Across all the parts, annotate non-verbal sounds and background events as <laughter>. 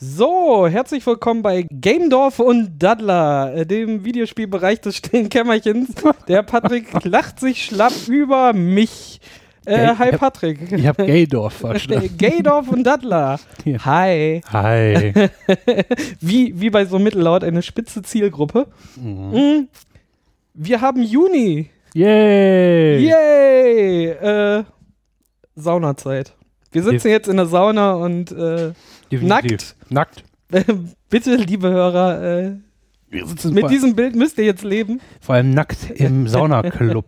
So, herzlich willkommen bei Gamedorf und Daddler, äh, dem Videospielbereich des stillen Kämmerchens. Der Patrick <laughs> lacht sich schlapp über mich. Äh, hi hab- Patrick. Ich habe Gaydorf <laughs> verstanden. Gaydorf und Daddler. Ja. Hi. Hi. <laughs> Wie, wie bei so Mittellaut eine spitze Zielgruppe. Mhm. Mm. Wir haben Juni. Yay! Yay! Äh, Saunazeit. Wir sitzen jetzt in der Sauna und äh, Definitiv. Nackt. <laughs> bitte, liebe Hörer, äh, mit diesem Bild müsst ihr jetzt leben. vor allem nackt im <laughs> Saunaclub.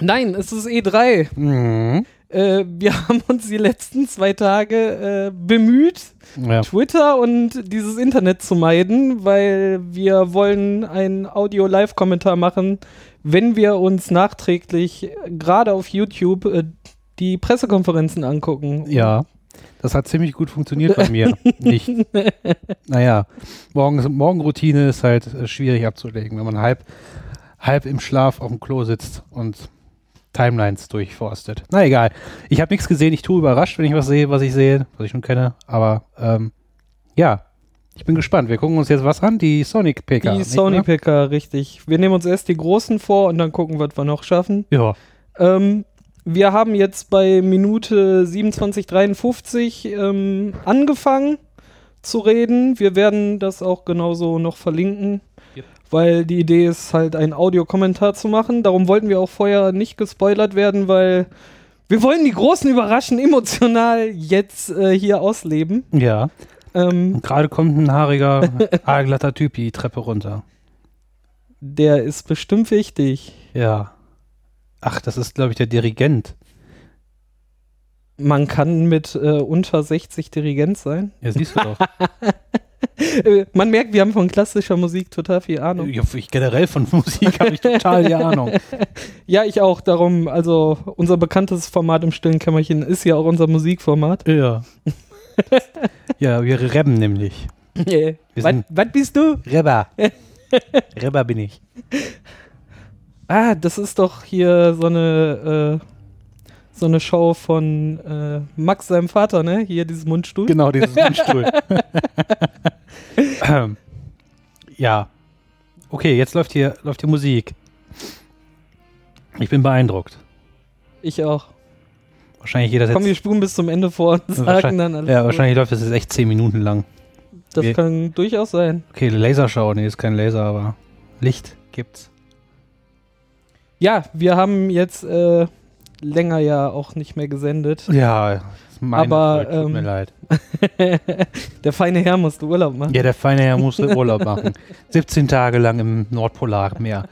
Nein, es ist E3. mhm. Äh, wir haben uns die letzten zwei Tage äh, bemüht, ja. Twitter und dieses Internet zu meiden, weil wir wollen einen Audio-Live-Kommentar machen, wenn wir uns nachträglich gerade auf YouTube äh, die Pressekonferenzen angucken. ja. Das hat ziemlich gut funktioniert bei mir. <laughs> Nicht. Naja, morgens, Morgenroutine ist halt äh, schwierig abzulegen, wenn man halb, halb im Schlaf auf dem Klo sitzt und Timelines durchforstet. Na egal. Ich habe nichts gesehen. Ich tue überrascht, wenn ich was sehe, was ich sehe, was ich schon kenne. Aber ähm, ja, ich bin gespannt. Wir gucken uns jetzt was an. Die Sonic PK. Die wahr? Picker, richtig. Wir nehmen uns erst die großen vor und dann gucken, was wir noch schaffen. Ja. Ähm, wir haben jetzt bei Minute 27,53 ähm, angefangen zu reden. Wir werden das auch genauso noch verlinken, Yep. weil die Idee ist halt ein Audiokommentar zu machen. Darum wollten wir auch vorher nicht gespoilert werden, weil wir wollen die Großen überraschen, emotional jetzt äh, hier ausleben. Ja. Ähm, gerade kommt ein haariger, haarglatter Typ die Treppe runter. der ist bestimmt wichtig. Ja. Ach, das ist, glaube ich, der Dirigent. Man kann mit äh, unter 60 Dirigent sein. Ja, siehst du doch. <laughs> Man merkt, wir haben von klassischer Musik total viel Ahnung. ja, ich generell von <laughs> Musik habe ich total die Ahnung. <laughs> Ja, ich auch. Darum, also unser bekanntes Format im stillen Kämmerchen ist ja auch unser Musikformat. Ja. ja, wir rebben nämlich. Wir Was bist du? Rebber. Rebber bin ich. Ah, das ist doch hier so eine, äh, so eine Show von äh, Max, seinem Vater, ne? Hier dieses Mundstuhl. Genau, dieses <laughs> Mundstuhl. ähm, ja. Okay, jetzt läuft hier, läuft hier Musik. Ich bin beeindruckt. Ich auch. Wahrscheinlich jeder Komm, wir jetzt. spulen bis zum Ende vor und sagen dann alles. Ja, so. wahrscheinlich läuft das jetzt echt 10 Minuten lang. Das wir- kann durchaus sein. Okay, Lasershow. Nee, ist kein Laser, aber Licht gibt's. Ja, wir haben jetzt äh, länger ja auch nicht mehr gesendet. Ja, Aber, Schuld, tut mir ähm, leid. <laughs> Der feine Herr musste Urlaub machen. Ja, der feine Herr musste Urlaub machen. <laughs> 17 Tage lang im Nordpolarmeer.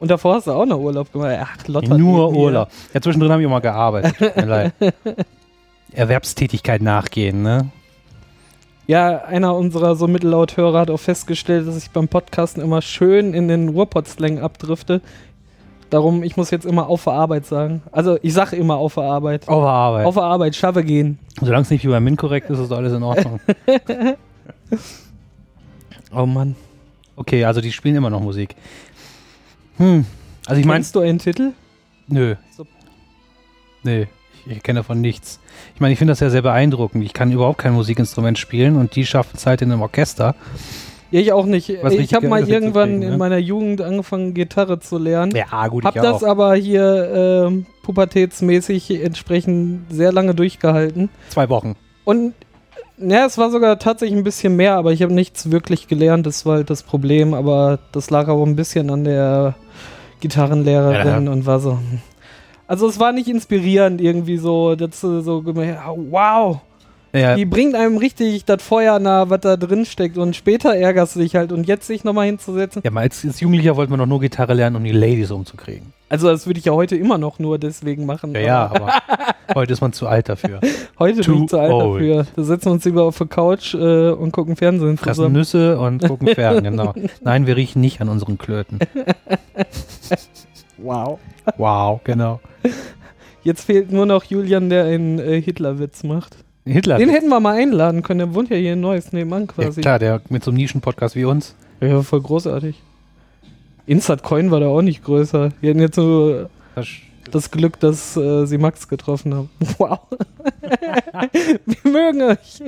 Und davor hast du auch noch Urlaub gemacht. Ach, Lotta. Nur mir. Urlaub. Ja, zwischendrin habe ich auch mal gearbeitet. Tut mir leid. <laughs> Erwerbstätigkeit nachgehen, ne? Ja, einer unserer so Mittellaut-Hörer hat auch festgestellt, dass ich beim Podcasten immer schön in den Ruhrpott-Slang abdrifte. Darum, ich muss jetzt immer auf der Arbeit sagen. Also, ich sage immer auf der Arbeit. Auf der Arbeit. Auf der Arbeit, schaffe gehen. Solange es nicht wie beim Min korrekt ist, ist alles in Ordnung. <laughs> Oh Mann. Okay, also die spielen immer noch Musik. Hm. Also ich meine, Meinst du einen Titel? nö. So. Nö, ich, ich kenne davon nichts. Ich meine, ich finde das ja sehr beeindruckend. Ich kann überhaupt kein Musikinstrument spielen und die schaffen es halt in einem Orchester. Ja, ich auch nicht. Was ich habe mal irgendwann kriegen, in ne? meiner Jugend angefangen, Gitarre zu lernen. Ja, gut, Hab das aber hier ähm, pubertätsmäßig entsprechend sehr lange durchgehalten. Zwei Wochen. Und ja, es war sogar tatsächlich ein bisschen mehr, aber ich habe nichts wirklich gelernt. Das war halt das Problem, aber das lag auch ein bisschen an der Gitarrenlehrerin und war so. Also es war nicht inspirierend irgendwie so, dass du so wow, Ja, die bringt einem richtig das Feuer nah, was da drin steckt und später ärgerst du dich halt und jetzt sich nochmal hinzusetzen. ja mal als, als Jugendlicher wollte man doch nur Gitarre lernen, um die Ladies umzukriegen. Also das würde ich ja heute immer noch nur deswegen machen. Ja, ja, aber <laughs> heute ist man zu alt dafür. Heute bin Too ich zu alt old. dafür. Da setzen wir uns lieber auf der Couch äh, und gucken Fernsehen Fressen zusammen. Nüsse und gucken <laughs> fern, genau. Nein, wir riechen nicht an unseren Klöten. <laughs> Wow. Wow, genau. Jetzt fehlt nur noch Julian, der einen äh, Hitlerwitz macht. Hitler. Den hätten wir mal einladen können. Der wohnt ja hier in Neues nebenan ja, quasi. klar, der mit so einem Nischen-Podcast wie uns. Ja, voll großartig. Instant Coin war da auch nicht größer. Wir hatten jetzt so Das, das Glück, dass äh, sie Max getroffen haben. <laughs> Wow. <laughs> Wir mögen euch.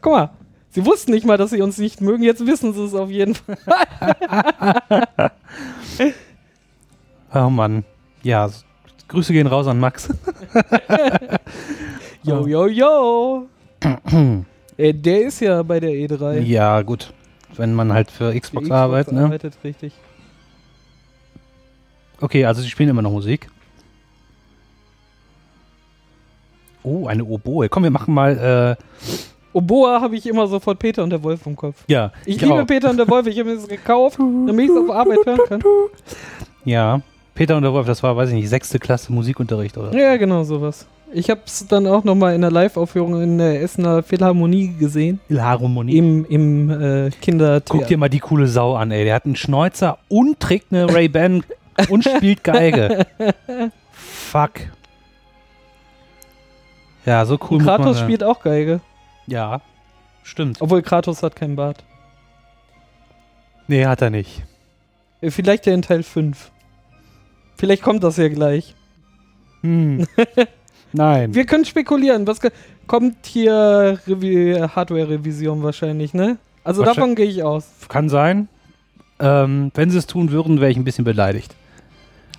Guck mal, sie wussten nicht mal, dass sie uns nicht mögen, jetzt wissen sie es auf jeden Fall. <laughs> oh Mann. Ja, Grüße gehen raus an Max. Yo, yo, yo. <clears throat> äh, der ist ja bei der E3. Ja, gut. Wenn man halt für Xbox, Xbox arbeitet, ne? arbeitet, richtig. Okay, also sie spielen immer noch Musik. Oh, eine Oboe. Komm, wir machen mal. Äh Oboe habe ich immer sofort Peter und der Wolf im Kopf. Ja. Ich, ich liebe auch. Peter und der Wolf. Ich habe mir das gekauft, <laughs> damit ich es auf Arbeit hören kann. Ja. Peter und der Wolf, das war, weiß ich nicht, sechste Klasse Musikunterricht, oder? Ja, genau, sowas. Ich habe es dann auch nochmal in der Live-Aufführung in der Essener Philharmonie gesehen. Philharmonie? Im, im äh, Kindertheater. Guck dir mal die coole Sau an, ey. Der hat einen Schnäuzer und trägt eine Ray-Ban und spielt Geige. <laughs> Fuck. Ja, so cool. Und Kratos spielt auch Geige. Ja, stimmt. Obwohl Kratos hat keinen Bart. Nee, hat er nicht. Äh, vielleicht ja in Teil 5. Vielleicht kommt das ja gleich. Hm. <laughs> Nein. Wir können spekulieren. Was kommt hier Hardware-Revision wahrscheinlich, ne? Also davon gehe ich aus. Kann sein. Ähm, wenn sie es tun würden, wäre ich ein bisschen beleidigt.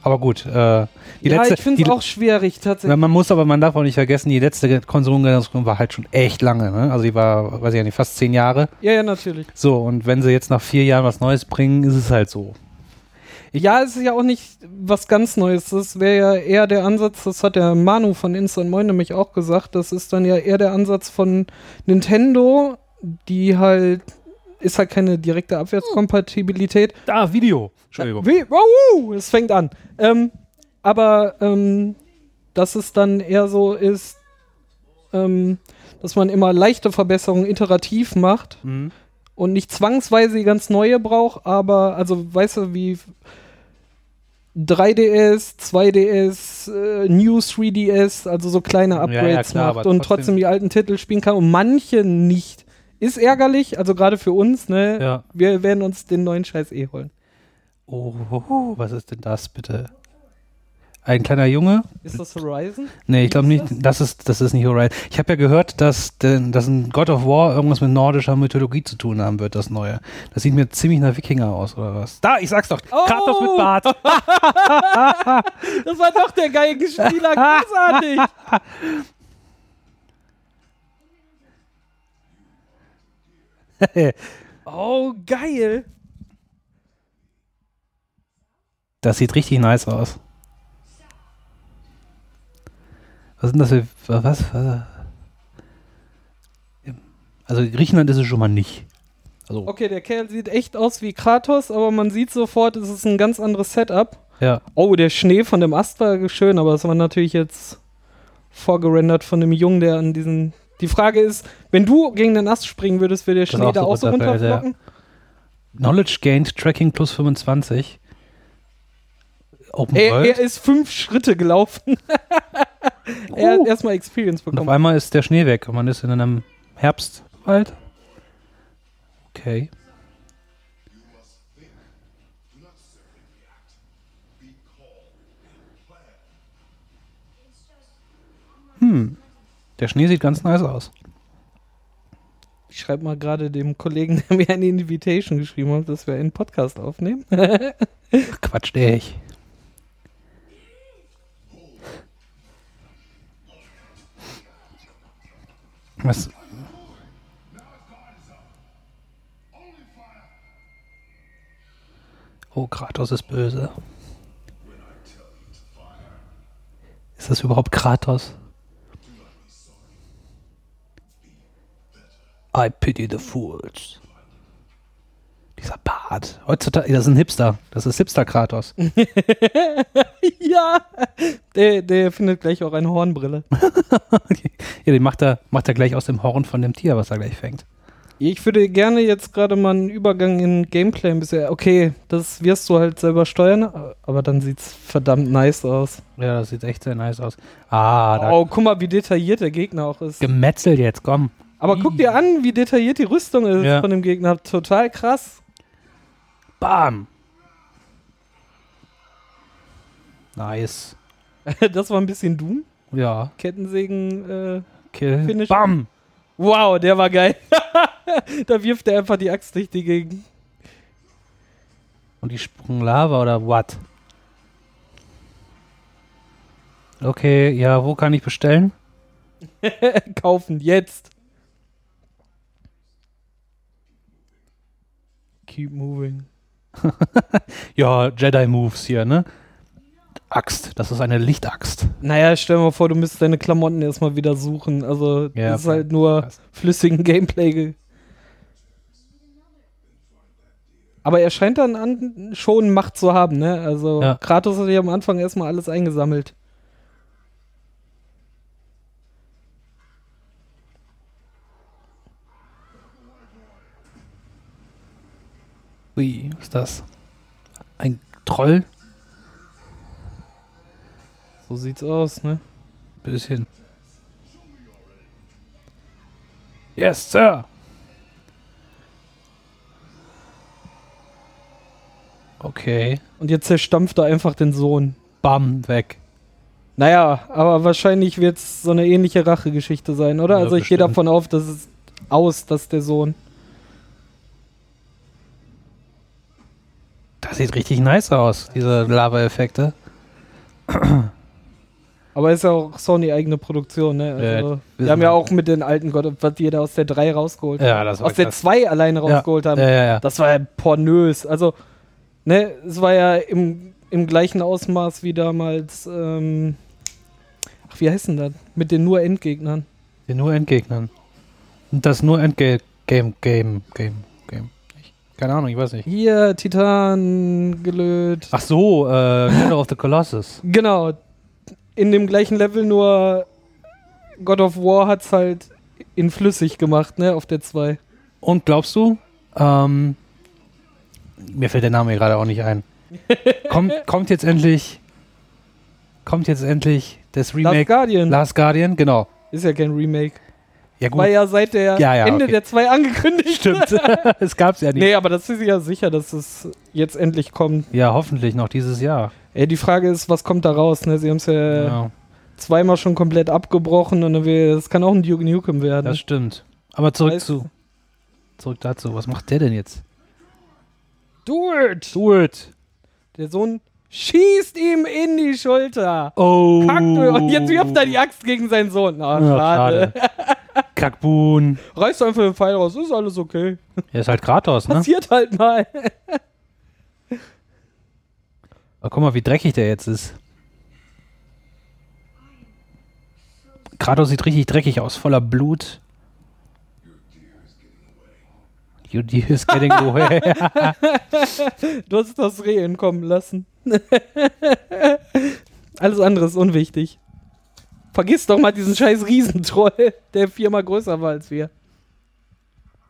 Aber gut, äh, die ja, letzte, ich finde es auch schwierig tatsächlich. Man muss aber, man darf auch nicht vergessen, die letzte Konsolengeneration war halt schon echt lange. Ne? Also die war, weiß ich nicht, fast zehn Jahre. Ja, ja, natürlich. So, und wenn sie jetzt nach vier Jahren was Neues bringen, ist es halt so. Ja, es ist ja auch nicht was ganz Neues. Das wäre ja eher der Ansatz, das hat der Manu von Instant Moin nämlich auch gesagt, das ist dann ja eher der Ansatz von Nintendo, die halt, ist halt keine direkte Abwärtskompatibilität. Da, Video. Entschuldigung. Wie, wow, es fängt an. Ähm, aber, ähm, dass es dann eher so ist, ähm, dass man immer leichte Verbesserungen iterativ macht. Mhm und nicht zwangsweise ganz neue braucht, aber also weißt du, wie 3DS, 2DS, äh, New 3DS, also so kleine Upgrades ja, ja, klar, macht und trotzdem die alten Titel spielen kann und manche nicht. Ist ärgerlich, also gerade für uns, ne? Ja. Wir werden uns den neuen Scheiß eh holen. Oh, was ist denn das bitte? Ein kleiner Junge. Ist das Horizon? Nee, ich glaube nicht. Das ist, das ist nicht Horizon. Ich habe ja gehört, dass, dass ein God of War irgendwas mit nordischer Mythologie zu tun haben wird, das neue. Das sieht mir ziemlich nach Wikinger aus, oder was? Da, ich sag's doch. Oh! Kratos mit Bart. <laughs> das war doch der geile Spieler. Großartig. <laughs> oh, geil. Das sieht richtig nice aus. Was sind das für. Was? Also Griechenland ist es schon mal nicht. Also okay, der Kerl sieht echt aus wie Kratos, aber man sieht sofort, es ist ein ganz anderes Setup. Ja. Oh, der Schnee von dem Ast war schön, aber das war natürlich jetzt vorgerendert von dem Jungen, der an diesen. Die Frage ist, wenn du gegen den Ast springen würdest, würde der Schnee auch da auch so runterflocken? Ja. Knowledge gained, Tracking plus 25. Open er, World. er ist fünf Schritte gelaufen. <laughs> er hat erstmal Experience bekommen. Und auf einmal ist der Schnee weg und man ist in einem Herbstwald. Okay. Hm. Der Schnee sieht ganz nice aus. Ich schreibe mal gerade dem Kollegen, der mir eine Invitation geschrieben hat, dass wir einen Podcast aufnehmen. <laughs> Quatsch, der ich. Was? Oh, Kratos ist böse. Ist das überhaupt Kratos? I pity the fools. Dieser Bart. Heutzutage, das ist ein Hipster. Das ist Hipster-Kratos. <laughs> ja. Der, der findet gleich auch eine Hornbrille. <laughs> ja, den macht er, macht er gleich aus dem Horn von dem Tier, was er gleich fängt. Ich würde gerne jetzt gerade mal einen Übergang in Gameplay ein bisschen. Okay, das wirst du halt selber steuern, aber dann sieht es verdammt nice aus. Ja, das sieht echt sehr nice aus. Ah, oh, guck mal, wie detailliert der Gegner auch ist. Gemetzelt jetzt, komm. Aber guck dir an, wie detailliert die Rüstung ist ja. von dem Gegner. Total krass. Bam. Nice. <laughs> das war ein bisschen Doom. Ja. Kettensägen. Äh, Kill. Finish. Bam. Wow, der war geil. <laughs> da wirft er einfach die Axt durch die Gegend. Und die Sprung Lava oder what? Okay, ja, wo kann ich bestellen? <laughs> Kaufen, jetzt. Keep moving. <laughs> ja, Jedi-Moves hier, ne? Axt, das ist eine Lichtaxt. Naja, stell dir mal vor, du müsstest deine Klamotten erstmal wieder suchen. Also, Ja, das ist halt nur flüssigen Gameplay. Aber er scheint dann an, schon Macht zu haben, ne? Also, Ja. Kratos hat ja am Anfang erstmal alles eingesammelt. Ui, was ist das? Ein Troll? So sieht's aus, ne? Bisschen. Yes, Sir. Okay. Und jetzt zerstampft er einfach den Sohn. Bam, weg. Naja, aber wahrscheinlich wird es so eine ähnliche Rachegeschichte sein, oder? Ja, also ich gehe davon auf, dass es aus, dass der Sohn. Sieht richtig nice aus, diese Lava-Effekte. <clears throat> Aber ist ja auch Sony eigene Produktion, ne? Also, Ja, wir haben ja auch mit den alten Gott, was die da aus der 3 rausgeholt Ja, haben. das war Aus der krass. 2 alleine rausgeholt haben. Ja, ja, ja. Das war ja pornös. Also, ne, es war ja im, im gleichen Ausmaß wie damals, ähm, ach, wie heißt denn das? Mit den nur Endgegnern. Den nur Endgegnern. Und das nur Endgame, Game, Game, Game, keine Ahnung, ich weiß nicht. Hier, Titan gelöt. Ach so, äh, Shadow of the Colossus. <laughs> Genau. In dem gleichen Level, nur God of War hat's halt in flüssig gemacht, ne, auf der 2. Und glaubst du, ähm, mir fällt der Name gerade auch nicht ein. <laughs> kommt, kommt jetzt endlich, kommt jetzt endlich das Last Remake Guardian Last Guardian? Genau. ist ja kein Remake. Ja, gut. War ja seit der Ja, ja, Ende okay. der 2 angekündigt. Stimmt. <laughs> es gab's ja nicht. Nee, aber das ist ja sicher, dass es jetzt endlich kommt. Ja, hoffentlich noch dieses Jahr. Ey, die Frage ist, was kommt da raus? Ne? Sie haben es ja, ja, zweimal schon komplett abgebrochen und das kann auch ein Duke Nukem werden. das stimmt. Aber zurück Weißt- zu, zurück dazu. Was macht der denn jetzt? Do it! Do it. Der Sohn schießt ihm in die Schulter. Oh. Kackt, und jetzt wirft er die Axt gegen seinen Sohn. Ah, Ja, schade. Kackbuhn. Reißt einfach den Pfeil raus, ist alles okay. Er ist halt Kratos, ne? Passiert halt mal. Aber guck mal, wie dreckig der jetzt ist. Kratos sieht richtig dreckig aus, voller Blut. Your deer is getting away. <laughs> <laughs> Du hast das Reh entkommen lassen. <laughs> Alles andere ist unwichtig. Vergiss doch mal diesen scheiß Riesentroll, der viermal größer war als wir.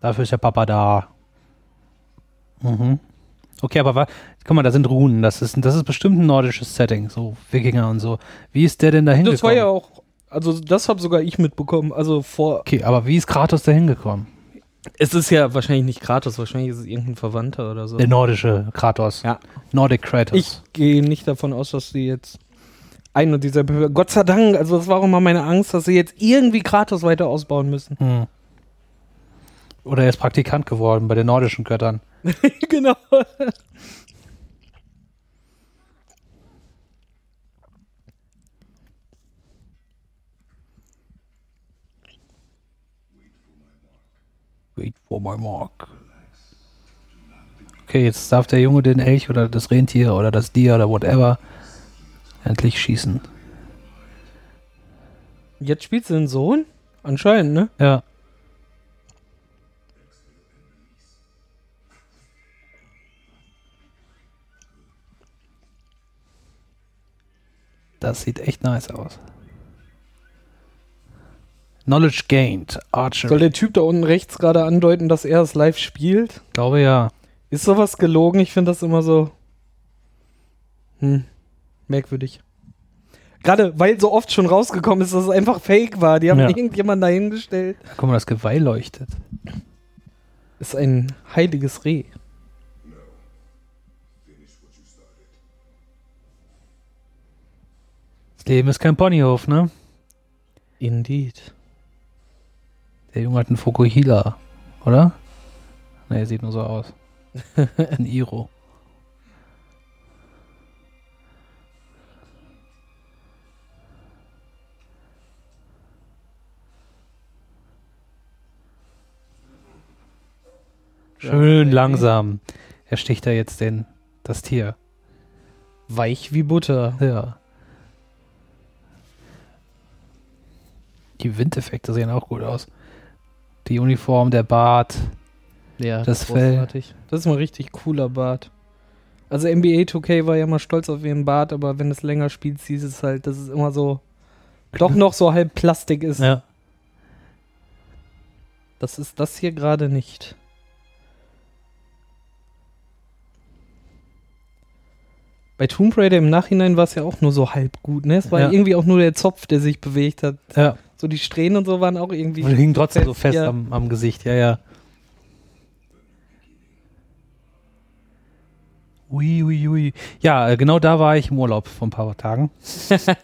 Dafür ist der Papa da. Mhm. Okay, aber guck mal, da sind Runen. Das ist, das ist bestimmt ein nordisches Setting, so Wikinger und so. Wie ist der denn da hingekommen? Das war ja auch, also das habe sogar ich mitbekommen. Also vor. okay, aber wie ist Kratos da hingekommen? Es ist ja wahrscheinlich nicht Kratos, wahrscheinlich ist es irgendein Verwandter oder so. Der nordische Kratos. Ja. Nordic Kratos. Ich gehe nicht davon aus, dass sie jetzt ein und dieser Gott sei Dank, also das war auch immer meine Angst, dass sie jetzt irgendwie Kratos weiter ausbauen müssen. Hm. Oder er ist Praktikant geworden bei den nordischen Göttern. <laughs> genau. Wait for my mark. Okay, jetzt darf der Junge den Elch oder das Rentier oder das Tier oder whatever endlich schießen. Jetzt spielt sie den Sohn? Anscheinend, ne? Ja. Das sieht echt nice aus. Knowledge gained. Archer. Soll der Typ da unten rechts gerade andeuten, dass er es live spielt? glaube ja. Ist sowas gelogen? Ich finde das immer so. Hm. Merkwürdig. Gerade weil so oft schon rausgekommen ist, dass es einfach fake war. Die haben Ja. irgendjemanden dahingestellt. Guck mal, das Geweih leuchtet. Ist ein heiliges Reh. Das Leben ist kein Ponyhof, ne? Indeed. Der Junge hat einen Fokuhila, oder? Ne, sieht nur so aus. <laughs> ein Iro. Schön langsam. Er sticht da jetzt den, das Tier. Weich wie Butter. Ja. Die Windeffekte sehen auch gut aus. Die Uniform, der Bart, ja, das Fell. Das ist mal richtig cooler Bart. Also NBA 2K war ja mal stolz auf ihren Bart, aber wenn es länger spielt, siehst es halt, dass es immer so <laughs> doch noch so halb Plastik ist. Ja. Das ist das hier gerade nicht. Bei Tomb Raider im Nachhinein war es ja auch nur so halb gut, ne? Es war ja. irgendwie auch nur der Zopf, der sich bewegt hat. Ja. So die Strähnen und so waren auch irgendwie. Und hingen trotzdem so fest ja. am, am Gesicht, ja, ja. Ui, ui, ui. Ja, äh, genau da war ich im Urlaub vor ein paar Tagen.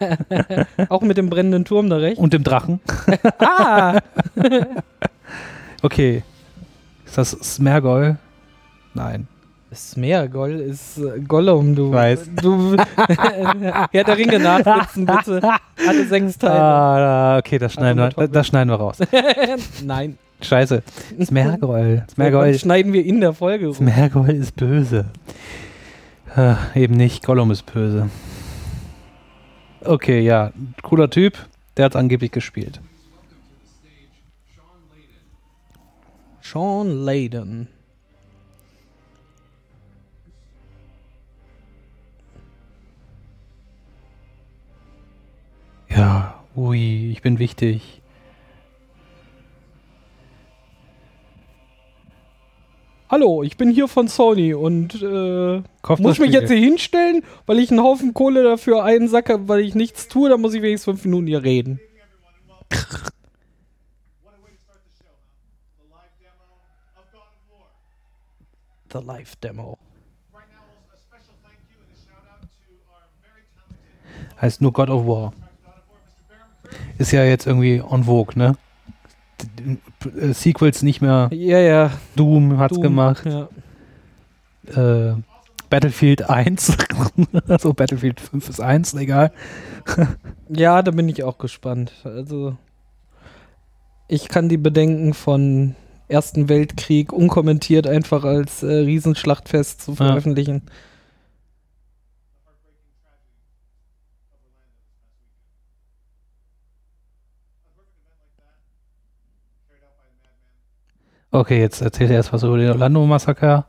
<laughs> auch mit dem brennenden Turm da recht? Und dem Drachen. <laughs> ah! <laughs> okay. Ist das Smergol? Nein. Smeagol ist äh, Gollum, du. Weiß. <laughs> Du, Herr der Ringe nachsitzen, bitte. Alle sechs Teile. Ah, okay, das schneiden, also wir, das schneiden wir raus. <laughs> Nein. Scheiße. Smergol. <laughs> Smergol. Das schneiden wir in der Folge. Rum. Smergol ist böse. Äh, eben nicht. Gollum ist böse. Okay, ja. Cooler Typ. Der hat angeblich gespielt. Sean Layden. Ja, ui, ich bin wichtig. Hallo, ich bin hier von Sony und äh, muss mich jetzt hier hinstellen, weil ich einen Haufen Kohle dafür einsacke, weil ich nichts tue, dann muss ich wenigstens fünf Minuten hier reden. The Live Demo. Heißt nur God of War ist ja jetzt irgendwie en vogue, ne? D Sequels nicht mehr. Ja, ja. Doom hat's Doom, gemacht. Ja. Äh, Battlefield 1. also <laughs> Battlefield 5 ist 1, egal. <laughs> ja, da bin ich auch gespannt. Also ich kann die Bedenken von Ersten Weltkrieg unkommentiert einfach als äh, Riesenschlachtfest zu veröffentlichen. Ja. Okay, jetzt erzählt er erst was über den Orlando-Massaker.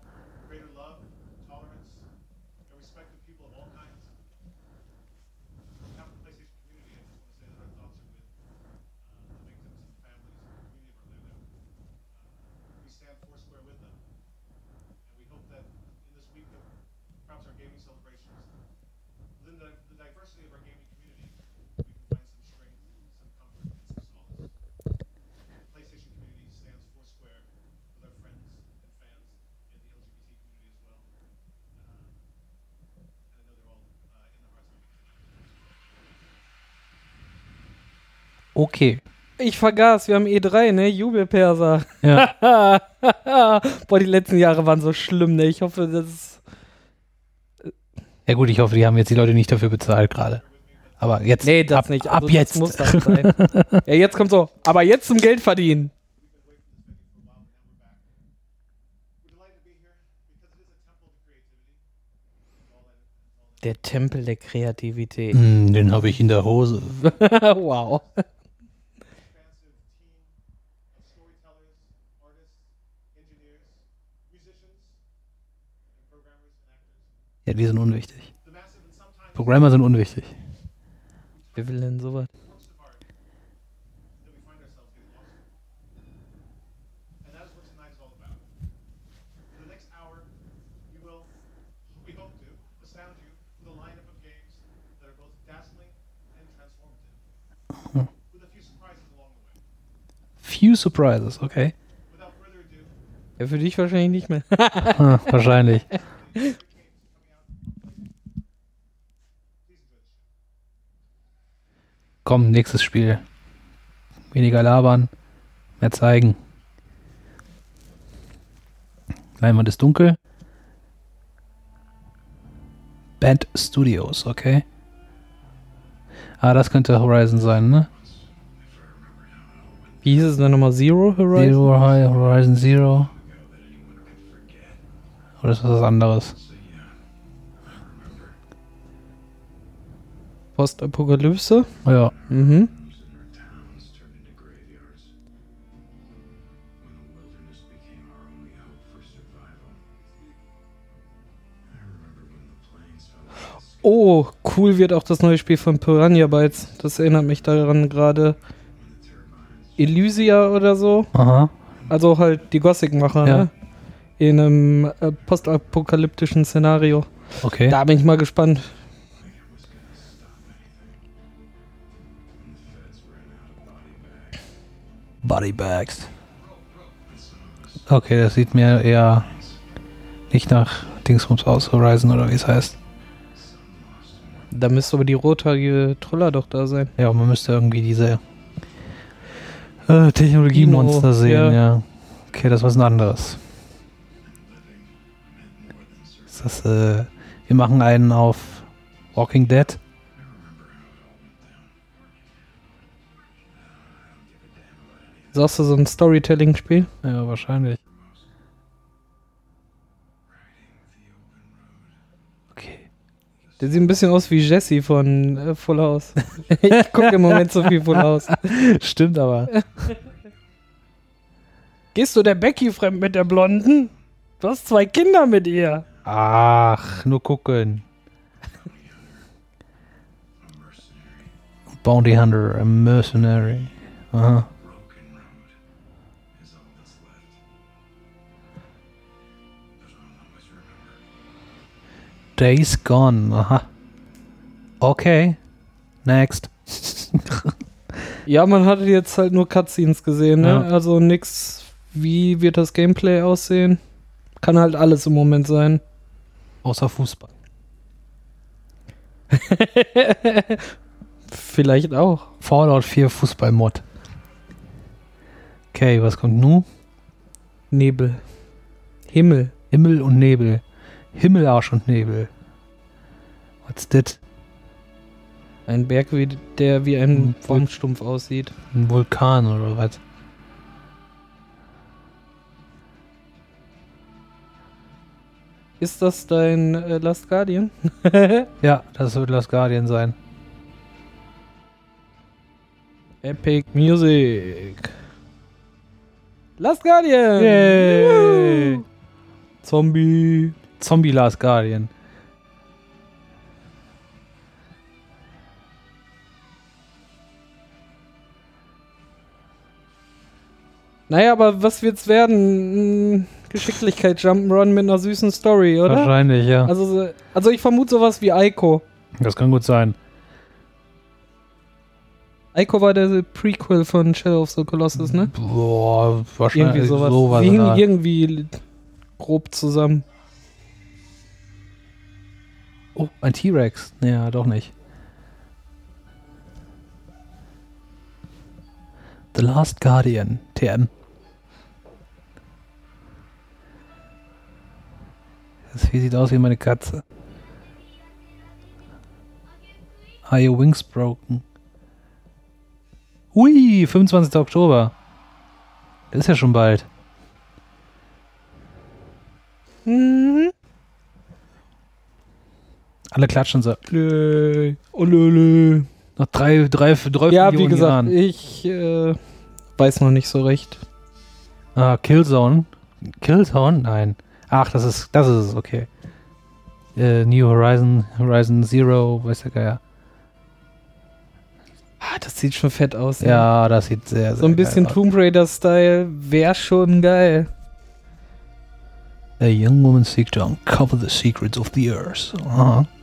Okay. Ich vergaß, wir haben E3, ne? Jubelperser. Ja. <laughs> Boah, die letzten Jahre waren so schlimm, ne? Ich hoffe, das ist. Ja, gut, ich hoffe, die haben jetzt die Leute nicht dafür bezahlt gerade. Aber jetzt. Nee, das ab, nicht. Also ab jetzt. muss das sein. <laughs> ja, jetzt kommt so. Aber jetzt zum Geld verdienen. Der Tempel der Kreativität. Mm, den habe ich in der Hose. <laughs> wow. Ja, die sind unwichtig. Programmer sind unwichtig. Wer will denn sowas? Few surprises, okay. Ja, für dich wahrscheinlich nicht mehr. ah, wahrscheinlich. <laughs> Komm, nächstes Spiel. Weniger labern. Mehr zeigen. Leinwand ist dunkel. Band Studios, okay. Ah, das könnte Horizon sein, ne? Wie hieß es denn nochmal? Zero Horizon? Zero Horizon Zero. Oder ist das was anderes? Postapokalypse? Ja. Mhm. Oh, cool wird auch das neue Spiel von Piranha Bytes. Das erinnert mich daran gerade. Elysia oder so. Aha. Also halt die Gothic-Macher, Ja. ne? In einem äh, postapokalyptischen Szenario. Okay. Da bin ich mal gespannt. Bodybags. Okay, das sieht mir eher nicht nach Dingsbums aus, Horizon oder wie es heißt. Da müsste aber die rothaarige Troller doch da sein. Ja, man müsste irgendwie diese äh, Technologiemonster sehen, ja. ja. Okay, das ist was anderes. Ist das, äh, wir machen einen auf Walking Dead. Sagst du so ein Storytelling-Spiel? Ja, wahrscheinlich. Okay. Der sieht ein bisschen aus wie Jesse von äh, Full House. <laughs> ich gucke im Moment so viel Full House. <laughs> Stimmt aber. Gehst du der Becky fremd mit der Blonden? Du hast zwei Kinder mit ihr. Ach, nur gucken. Bounty Hunter, a Mercenary. Aha. Days Gone, aha. Okay. Next. <laughs> Ja, man hatte jetzt halt nur Cutscenes gesehen, ne? Ja. Also nix, wie wird das Gameplay aussehen? Kann halt alles im Moment sein. Außer Fußball. <laughs> Vielleicht auch. Fallout 4 Fußball-Mod. Okay, was kommt nun? Nebel. Himmel. Himmel und Nebel. Himmel, Arsch und Nebel. What's that? Ein Berg, wie, der wie ein Baumstumpf aussieht. Ein Vulkan oder was? Ist das dein äh, Last Guardian? <laughs> Ja, das wird Last Guardian sein. Epic Music. Last Guardian! Yay! Zombie. Zombie Last Guardian. Naja, aber was wird's werden? Hm, Geschicklichkeit Jump'n'Run mit einer süßen Story, oder? Wahrscheinlich, ja. Also, so- also ich vermute sowas wie Ico. Das kann gut sein. Ico war der Prequel von Shadow of the Colossus, ne? Boah, wahrscheinlich Irgendwie sowas. sowas. Der- irgendwie grob zusammen. Oh, ein T-Rex. Ja, doch nicht. The Last Guardian. TM. Das Vieh sieht aus wie meine Katze. Are your wings broken? Ui, 25. Oktober. Das ist ja schon bald. Mhm. Alle klatschen so. Lö. Oh, lö, lö. Noch drei, drei, drei Ja, wie Millionen gesagt, Jahren. ich äh, weiß noch nicht so recht. Ah, Killzone. Killzone? Nein. Ach, das ist, das ist es, okay. Äh, New Horizon, Horizon Zero, weiß der Geier. Ah, das sieht schon fett aus. ne? Ja, das sieht sehr, sehr So ein bisschen. Tomb Raider-Style wäre schon geil. A young woman seeks to uncover the secrets of the earth. Aha. Corrupted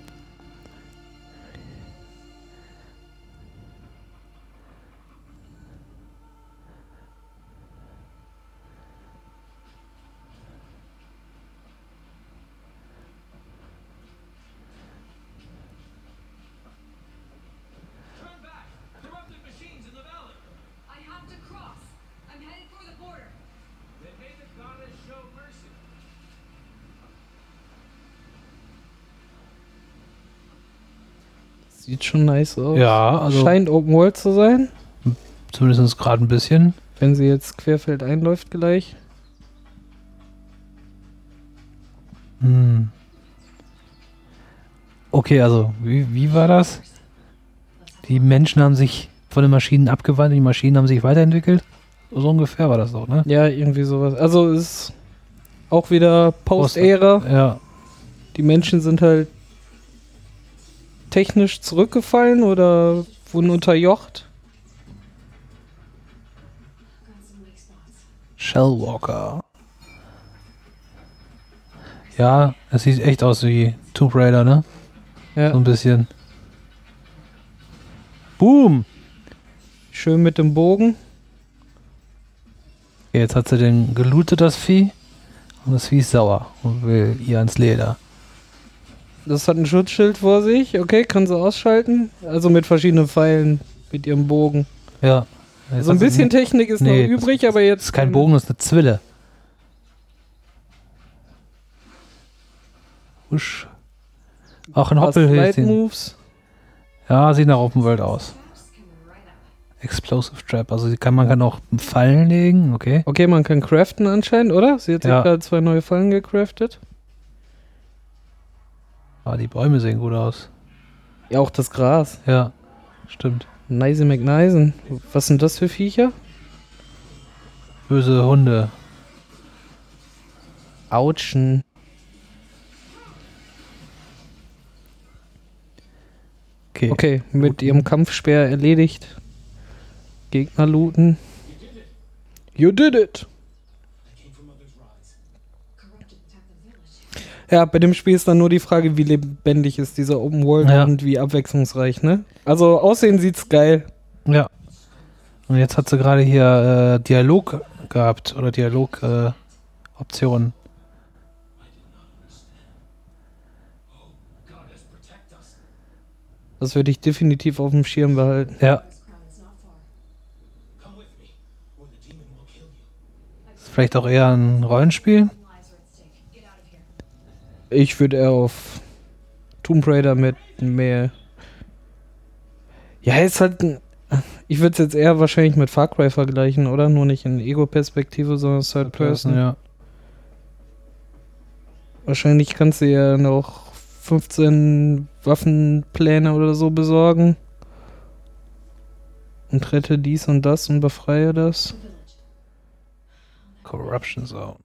Sieht schon nice aus. Ja, also Scheint Open World zu sein, zumindest gerade ein bisschen. wenn sie jetzt querfeld einläuft gleich. Hm. Okay, also wie, wie war das? Die Menschen haben sich von den Maschinen abgewandt, die Maschinen haben sich weiterentwickelt. So ungefähr war das doch, ne? Ja, irgendwie sowas. Also ist auch wieder Post-Ära. Ja. Die Menschen sind halt technisch zurückgefallen oder wurden unterjocht. Shellwalker. Ja, es sieht echt aus wie Tomb Raider, ne? So Ja, ein bisschen. Boom! schön mit dem Bogen. Okay, jetzt hat sie den gelootet, das Vieh. Und das Vieh ist sauer und will ihr ans Leder. Das hat ein Schutzschild vor sich. Okay, kann sie ausschalten. Also mit verschiedenen Pfeilen mit ihrem Bogen. Ja. So ein bisschen Technik ist Nee, noch übrig, aber jetzt. Das ist kein Bogen, das ist eine Zwille. Husch. Auch ein Hoppel Hoppelhilfchen. Moves. Ja, sieht nach Open World aus. Explosive Trap, also kann, man kann auch Fallen legen, okay. Okay, man kann craften anscheinend, oder? Sie hat sich Ja. gerade zwei neue Fallen gecraftet. Ah, die Bäume sehen gut aus. Ja, auch das Gras. Ja, stimmt. Nice McNisen. Was sind das für Viecher? Böse Hunde. Autschen. Okay. Okay, mit ihrem Kampfspeer erledigt. Gegner looten. You did it! Ja, bei dem Spiel ist dann nur die Frage, wie lebendig ist dieser Open World Ja. und wie abwechslungsreich, ne? Also aussehen sieht's geil. Ja. Und jetzt hat sie gerade hier äh, Dialog gehabt oder Dialog äh, Optionen. Das würde ich definitiv auf dem Schirm behalten. Ja. Ist vielleicht auch eher ein Rollenspiel. Ich würde eher auf Tomb Raider mit mehr. Ja, ist halt. ein- Ich würde es jetzt eher wahrscheinlich mit Far Cry vergleichen, oder? Nur nicht in Ego-Perspektive, sondern Third Person. Ja. Wahrscheinlich kannst du ja noch 15 Waffenpläne oder so besorgen. Und rette dies und das und befreie das. Corruption Zone.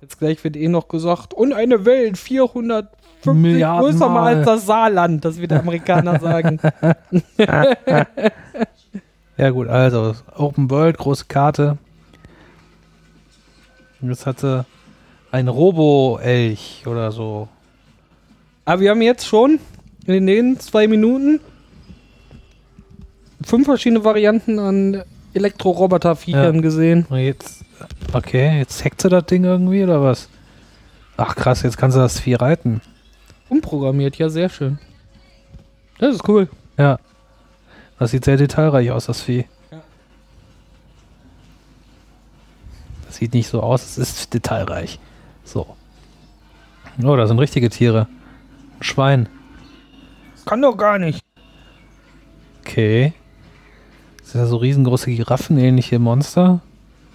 Jetzt gleich wird eh noch gesagt, und eine Welt 450 Milliarden größer mal als das Saarland, das wird der Amerikaner <laughs> sagen. Ja gut, also Open World, große Karte. Jetzt hatte ein Robo-Elch oder so. Aber wir haben jetzt schon in den nächsten zwei Minuten fünf verschiedene Varianten an Elektroroboter-Viechern Ja. gesehen. Und jetzt, okay, jetzt hackt sie das Ding irgendwie oder was? Ach krass, jetzt kann sie das Vieh reiten. Umprogrammiert, ja, sehr schön. Das ist cool. Ja. Das sieht sehr detailreich aus, das Vieh. Ja. Das sieht nicht so aus, es ist detailreich. So. Oh, da sind richtige Tiere. Ein Schwein. Kann doch gar nicht. Okay. Das sind ja so riesengroße Giraffenähnliche Monster.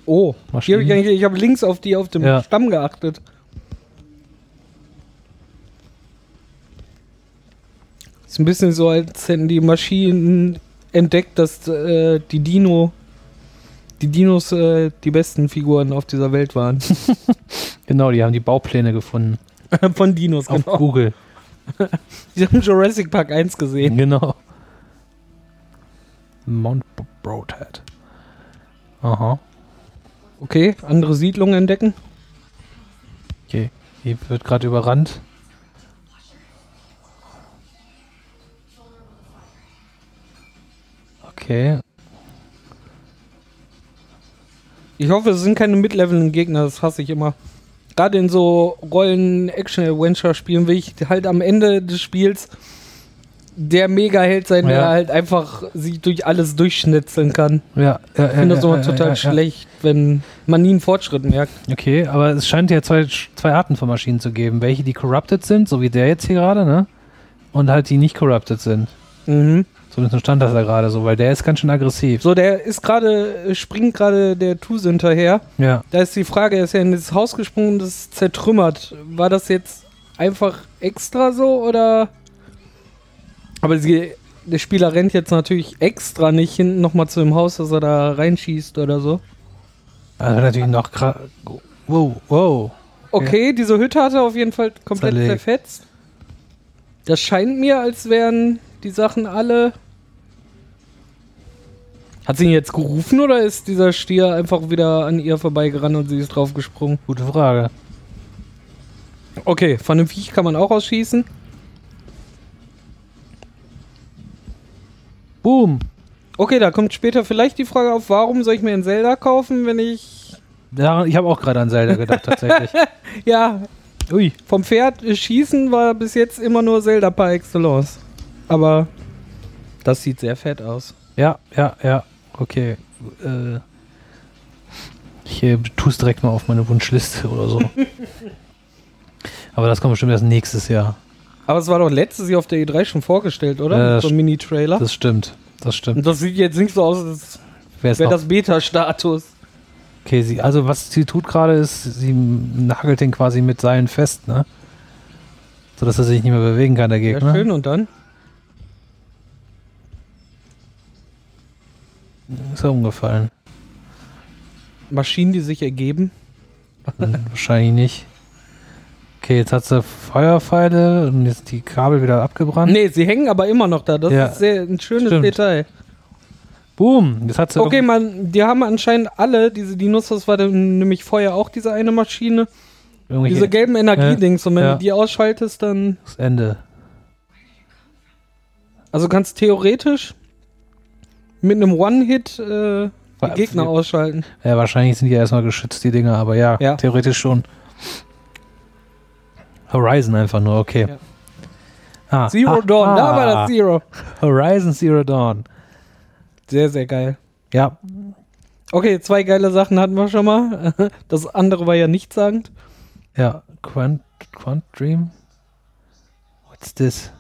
Oh, hier, Maschinen. ich, ich habe links auf die auf dem Ja. Stamm geachtet. Ist ein bisschen so, als hätten die Maschinen entdeckt, dass äh, die Dino, die Dinos äh, die besten Figuren auf dieser Welt waren. <laughs> Genau, die haben die Baupläne gefunden. <laughs> Von Dinos, Auf genau. Google. <laughs> Die haben Jurassic Park 1 gesehen. Genau. Mount Broadhead. Aha. Okay, andere Siedlungen entdecken. Okay. Hier wird gerade überrannt. Okay. Ich hoffe, es sind keine mitlevelnden Gegner, das hasse ich immer. Gerade in so Rollen-Action-Adventure-Spielen will ich halt am Ende des Spiels der Mega-Held sein, der Ja. halt einfach sich durch alles durchschnitzeln kann. Ja, ja, Ich finde das immer total schlecht, wenn man nie einen Fortschritt merkt. Okay, aber es scheint ja zwei, zwei Arten von Maschinen zu geben. Welche, die corrupted sind, so wie der jetzt hier gerade, ne? Und halt die nicht corrupted sind. Mhm. Zumindest stand das da gerade so, weil der ist ganz schön aggressiv. So, der ist gerade, springt gerade der Tus hinterher. Ja. Da ist die Frage, er ist ja in das Haus gesprungen und ist zertrümmert. War das jetzt einfach extra so oder? Aber sie, der Spieler rennt jetzt natürlich extra nicht hinten nochmal zu dem Haus, dass er da reinschießt oder so. Also natürlich noch Wow, wow. Okay. okay, diese Hütte hat er auf jeden Fall komplett Zerlegt. zerfetzt. Das scheint mir, als wären die Sachen alle. Hat sie ihn jetzt gerufen oder ist dieser Stier einfach wieder an ihr vorbeigerannt und sie ist draufgesprungen? Gute Frage. Okay, von dem Viech kann man auch ausschießen. Boom. Okay, da kommt später vielleicht die Frage auf, warum soll ich mir ein Zelda kaufen, wenn ich. Ja, ich habe auch gerade an Zelda gedacht, tatsächlich. <laughs> ja. Ui. Vom Pferd schießen war bis jetzt immer nur Zelda par excellence. Aber das sieht sehr fett aus. Ja, ja, ja. Okay. Äh, ich äh, tue es direkt mal auf meine Wunschliste oder so. <laughs> Aber das kommt bestimmt erst nächstes Jahr. Aber es war doch letztes Jahr auf der E3 schon vorgestellt, oder? Äh, so ein Mini-Trailer. Das stimmt. Das stimmt. Und das sieht jetzt nicht so aus, als wäre das Beta-Status. Okay, sie, also was sie tut gerade ist, sie nagelt den quasi mit Seilen fest, ne? So dass er sich nicht mehr bewegen kann, der Gegner. Ja, schön, und dann? Ist er umgefallen. Maschinen, die sich ergeben? Hm, wahrscheinlich nicht. Okay, jetzt hat sie Feuerpfeile und jetzt die Kabel wieder abgebrannt. Nee, sie hängen aber immer noch da. Das ja. ist sehr, ein schönes Stimmt. Detail. Boom, jetzt hat sie. Okay, man, die haben anscheinend alle, diese Dinos, das war dann nämlich vorher auch diese eine Maschine. Diese gelben Energiedings. Ja. Und wenn ja. du die ausschaltest, dann. Das Ende. Also kannst theoretisch mit einem One-Hit äh, Gegner ausschalten. Ja, wahrscheinlich sind die erstmal geschützt, die Dinger, aber ja, ja. theoretisch schon. Horizon einfach nur, okay. Ja. Ah, Zero ah, Dawn, ah, da war das Zero. Horizon Zero Dawn. Sehr, sehr geil. Ja. Okay, zwei geile Sachen hatten wir schon mal. <laughs> Das andere war ja nichtssagend. Ja, Quant, Quant Dream. What's this?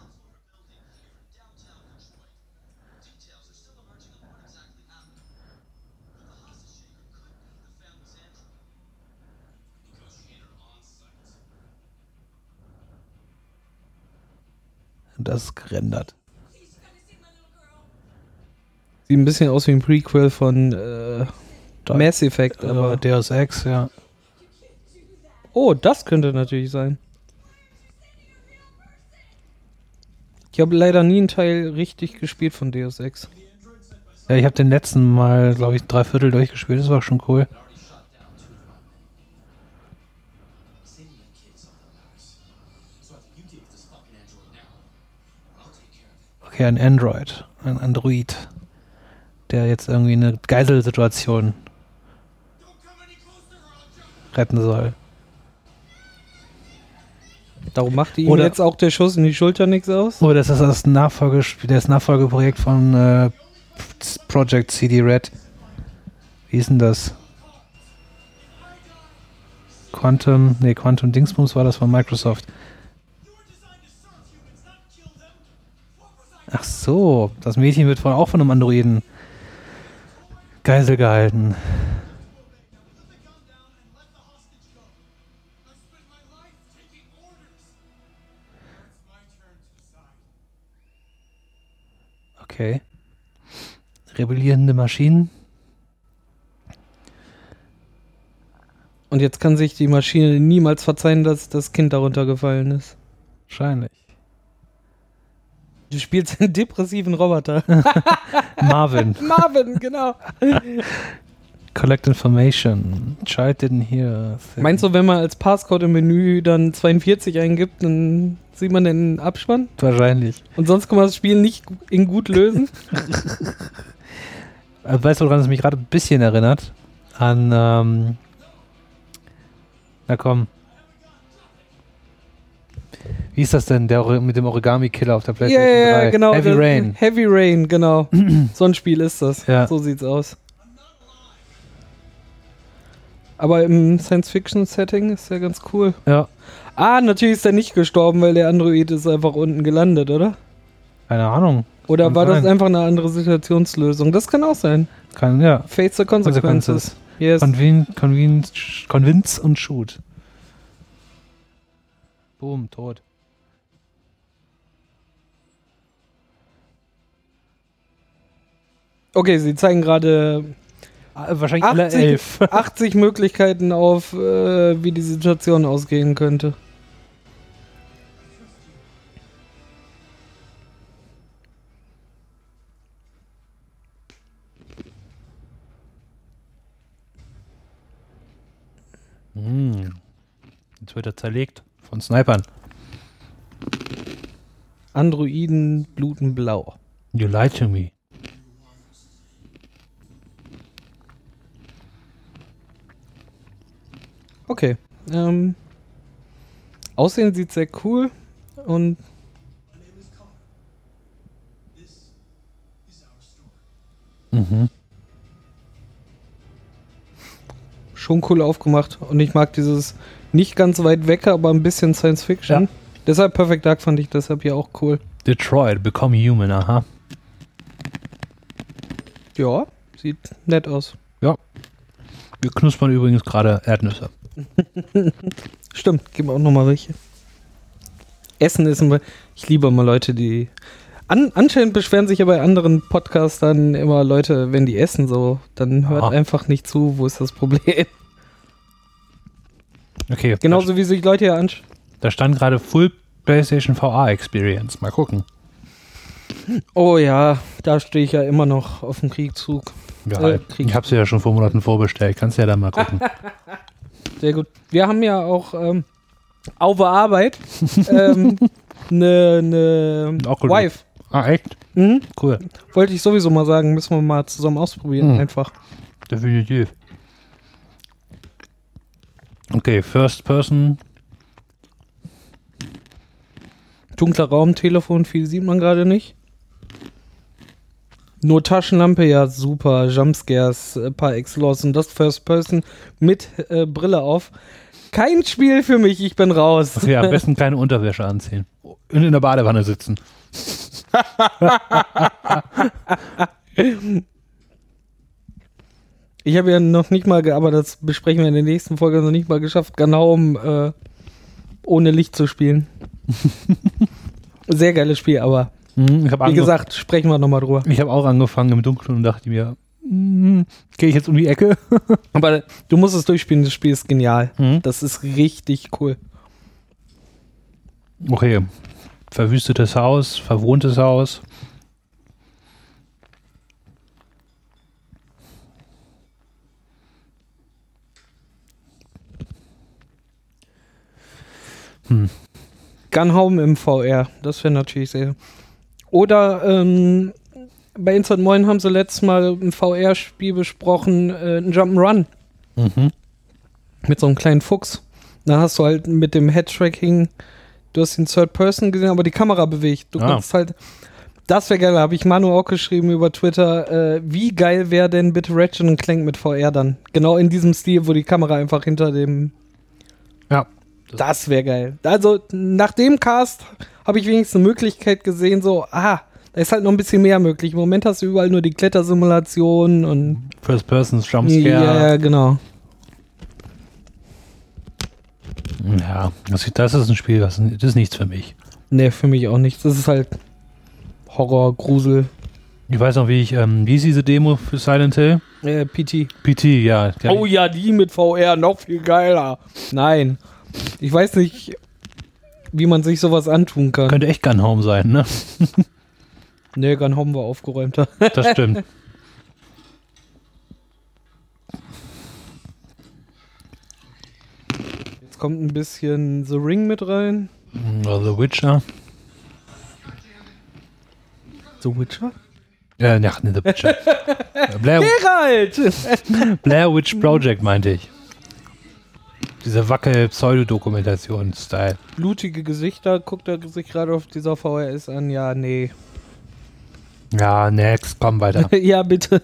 Das ist gerendert. Sieht ein bisschen aus wie ein Prequel von äh, Mass Effect, aber. Äh, Deus Ex, ja. Oh, das könnte natürlich sein. Ich habe leider nie einen Teil richtig gespielt von Deus Ex. Ja, ich habe den letzten Mal, glaube ich, drei Viertel durchgespielt. Das war schon cool. Okay, ein Android. Ein Android. Der jetzt irgendwie eine Geiselsituation retten soll. Darum macht ihm jetzt auch der Schuss in die Schulter nichts aus? Oder ist das das, Nachfolge, das Nachfolgeprojekt von äh, Project CD Red? Wie ist denn das? Quantum, nee, Quantum Dingsbums war das von Microsoft. Ach so, das Mädchen wird von, auch von einem Androiden Geisel gehalten. Okay. Rebellierende Maschinen. Und jetzt kann sich die Maschine niemals verzeihen, dass das Kind darunter gefallen ist. Wahrscheinlich. Du spielst einen depressiven Roboter. <laughs> Marvin. <laughs> Marvin, genau. Collect Information. Child didn't hear. Thing. Meinst du, wenn man als Passcode im Menü dann 42 eingibt, dann sieht man den Abspann? Wahrscheinlich. Und sonst kann man das Spiel nicht in gut lösen? Also <laughs> weißt du, woran es mich gerade ein bisschen erinnert? An, ähm, na komm, wie ist das denn, der mit dem Origami-Killer auf der PlayStation yeah, 3? Ja, genau. Heavy Rain. Heavy Rain, genau. <clears throat> so ein Spiel ist das. Ja. So sieht's aus. Aber im Science-Fiction-Setting ist der ganz cool. Ja. Ah, natürlich ist er nicht gestorben, weil der Android ist einfach unten gelandet, oder? Keine Ahnung. Oder Kann war das sein. einfach eine andere Situationslösung? Das kann auch sein. Kann, ja. Face the consequences. Consequences. Yes. Convene, convene, convince und shoot. Boom, tot. Okay, sie zeigen gerade Ah, Wahrscheinlich alle 80, elf. <laughs> 80 Möglichkeiten auf, äh, wie die Situation ausgehen könnte. Hm. Jetzt wird er zerlegt von Snipern. Androiden bluten blau. You lied to me. Okay. Ähm, Aussehen sieht sehr cool und Mhm. schon cool aufgemacht. Und ich mag dieses nicht ganz weit weg, aber ein bisschen Science Fiction. Ja. Deshalb Perfect Dark fand ich deshalb hier auch cool. Detroit, become human, aha. Ja, sieht nett aus. Wir knuspern übrigens gerade Erdnüsse. <laughs> Stimmt, gib auch nochmal welche. Essen ist immer. Ich liebe immer Leute, die. An, anscheinend beschweren sich ja bei anderen Podcastern immer Leute, wenn die essen so. Dann hört Ah. einfach nicht zu, wo ist das Problem. Okay. Genauso wie sich Leute ja ansch. Da, da stand gerade Full PlayStation VR Experience. Mal gucken. Oh ja, da stehe ich ja immer noch auf dem Kriegszug. Ja, Äh, Krieg. ich habe sie ja schon vor Monaten vorbestellt. Kannst ja da mal gucken. <laughs> Sehr gut. Wir haben ja auch ähm, auf der Arbeit ähm, eine <laughs> ne Oculus. Wife. ah, echt? Mhm. Cool. Wollte ich sowieso mal sagen, müssen wir mal zusammen ausprobieren, Mhm. einfach. Definitiv. Okay, First Person. Dunkler Raum, Telefon, viel sieht man gerade nicht. Nur Taschenlampe, ja, super. Jumpscares äh, par excellence und das First Person mit äh, Brille auf. Kein Spiel für mich, ich bin raus. Okay, am besten keine Unterwäsche anziehen. Und in der Badewanne sitzen. <laughs> Ich habe ja noch nicht mal, aber das besprechen wir in der nächsten Folge, noch nicht mal geschafft, genau um äh, ohne Licht zu spielen. <laughs> Sehr geiles Spiel, aber Hm, ich habe wie gesagt, sprechen wir nochmal drüber. ich habe auch angefangen im Dunkeln und dachte mir, hm, gehe ich jetzt um die Ecke? <laughs> Aber du musst es durchspielen, das Spiel ist genial. Hm. Das ist richtig cool. Okay. Verwüstetes Haus, verwohntes Haus. Gun Home im VR, das wäre natürlich sehr. Oder ähm, bei Instant Moin haben sie letztes Mal ein VR-Spiel besprochen, äh, ein Jump'n'Run Mhm. mit so einem kleinen Fuchs. Da hast du halt mit dem Head-Tracking, du hast den Third Person gesehen, aber die Kamera bewegt. Du Ah. kannst halt. Das wäre geil, habe ich Manu auch geschrieben über Twitter. Äh, wie geil wäre denn bitte Ratchet Clank mit VR dann? Genau in diesem Stil, wo die Kamera einfach hinter dem Ja. Das wäre geil. Also, nach dem Cast habe ich wenigstens eine Möglichkeit gesehen, so, ah, da ist halt noch ein bisschen mehr möglich. Im Moment hast du überall nur die Klettersimulation und. First Persons Ja, Jumpscare. genau. Ja, das, das ist ein Spiel, das, ist nichts für mich. Nee, für mich auch nicht. Das ist halt Horror, Grusel. Ich weiß noch, wie ich, ähm, wie ist diese Demo für Silent Hill? Äh, PT. PT, ja. Oh ja, die mit VR, noch viel geiler. Nein. Ich weiß nicht, wie man sich sowas antun kann. Könnte echt Gun Home sein, ne? <laughs> Nee, Gun Home war aufgeräumter. Das stimmt. Jetzt kommt ein bisschen The Ring mit rein. Oder The Witcher. The Witcher? Äh, ja, ne, The Witcher. <laughs> Blair, Geralt! Blair Witch Project meinte ich. Diese wackel Pseudodokumentation-Style. blutige Gesichter, guckt er sich gerade auf dieser VHS an. Ja, nee. Ja, next, komm weiter. <laughs> ja, bitte.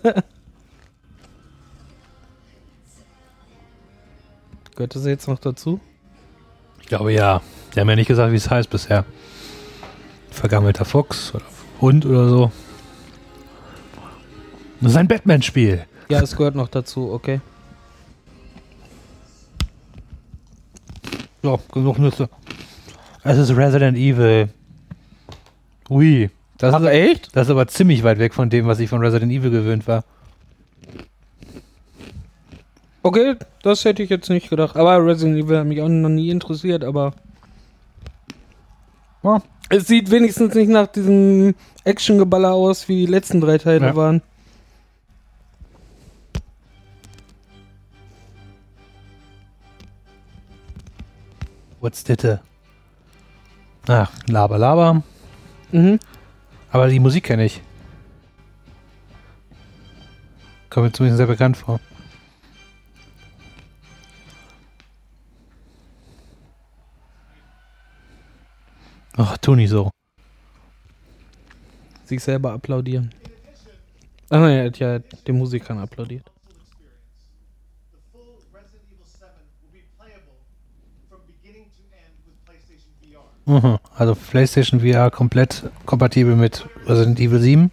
Gehört das jetzt noch dazu? Ich glaube ja. Die haben ja nicht gesagt, wie es heißt bisher. Vergammelter Fuchs oder Hund oder so. Das ist ein Batman-Spiel. Ja, es gehört noch dazu, okay. So, genug Nüsse. Es ist Resident Evil. Ui. Das ist, echt? Das ist aber ziemlich weit weg von dem, was ich von Resident Evil gewöhnt war. Okay, das hätte ich jetzt nicht gedacht. Aber Resident Evil hat mich auch noch nie interessiert, aber. Ja. Es sieht wenigstens nicht nach diesem Action-Geballer aus, wie die letzten drei Teile Ja. waren. What's Ditte? Ach, Laber, Laber. Mhm. Aber die Musik kenne ich. Kommt mir zumindest sehr bekannt vor. Ach, tu nicht so. Sich selber applaudieren. Ach nein, er hat ja den Musikern applaudiert. The full Resident Evil 7 will be playable from beginning to end with PlayStation VR. Mhm. Also PlayStation VR komplett kompatibel mit Resident Evil 7.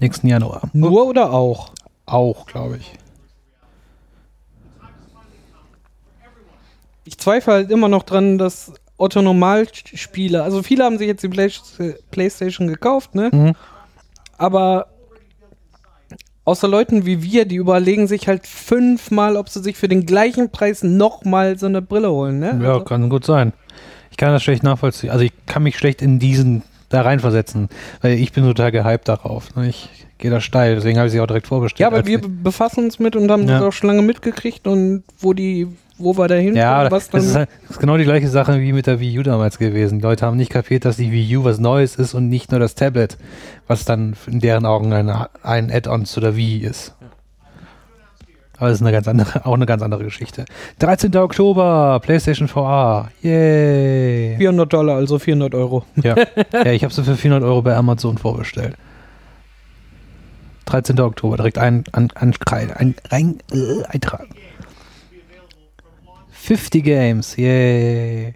Nächsten Januar. Nur oder auch? Auch, glaube ich. Ich zweifle halt immer noch dran, dass Otto Normalspieler, also viele haben sich jetzt die Play Playstation gekauft, ne? Mhm. Aber außer Leuten wie wir, die überlegen sich halt fünfmal, ob sie sich für den gleichen Preis nochmal so eine Brille holen, ne? Ja, Also, kann gut sein. Ich kann das schlecht nachvollziehen. Also ich kann mich schlecht in diesen da reinversetzen, weil ich bin total gehypt darauf. ne? Ich gehe da steil, deswegen habe ich sie auch direkt vorbestellt. ja, aber wir befassen uns mit und haben Ja. das auch schon lange mitgekriegt und wo die, wo wir da hin ja, was das ist, halt, das ist genau die gleiche Sache wie mit der Wii U damals gewesen. Die Leute haben nicht kapiert, dass die Wii U was Neues ist und nicht nur das Tablet, was dann in deren Augen ein, ein Add-on zu der Wii ist. Aber das ist eine ganz andere, auch eine ganz andere Geschichte. 13. Oktober, PlayStation VR. Yay! 400 Dollar, also 400 Euro. Ja, <laughs> ja ich habe sie für 400 Euro bei Amazon vorbestellt. 13. Oktober, direkt ein, an, an, ein, rein, äh, eintragen. 50 Games, yay.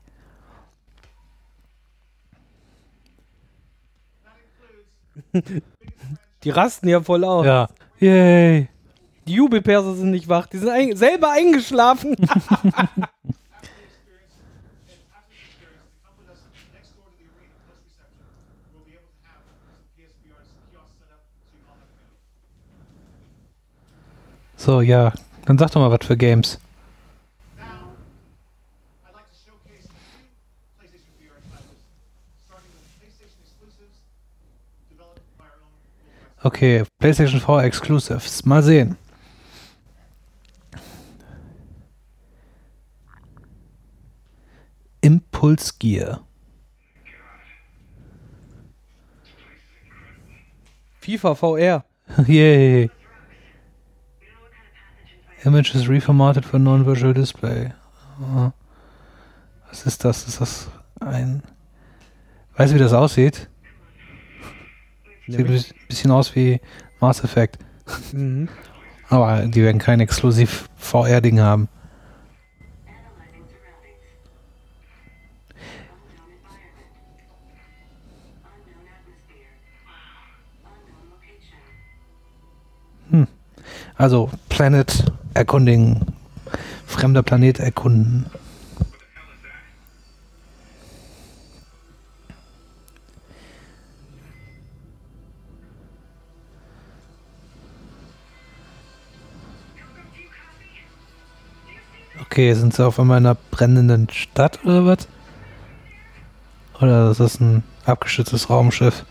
<laughs> Die rasten ja voll aus. Ja, yay. Die Jubelperser sind nicht wach, die sind ein selber eingeschlafen. <laughs> So, ja, dann sag doch mal was für Games. Okay, PlayStation VR Exclusives. Mal sehen. Impulse Gear. FIFA VR. <laughs> Yay. Images reformatted for non-virtual display. Was ist das? Ist das ein. Weißt du, wie das aussieht? Sieht ein bis- bisschen aus wie Mass Effect. Mhm. Aber die werden kein exklusiv VR-Ding haben. Location. Also Planet erkundigen. Fremder Planet erkunden. Okay, sind sie auf einmal in einer brennenden Stadt oder was? Oder ist das ein abgeschütztes Raumschiff?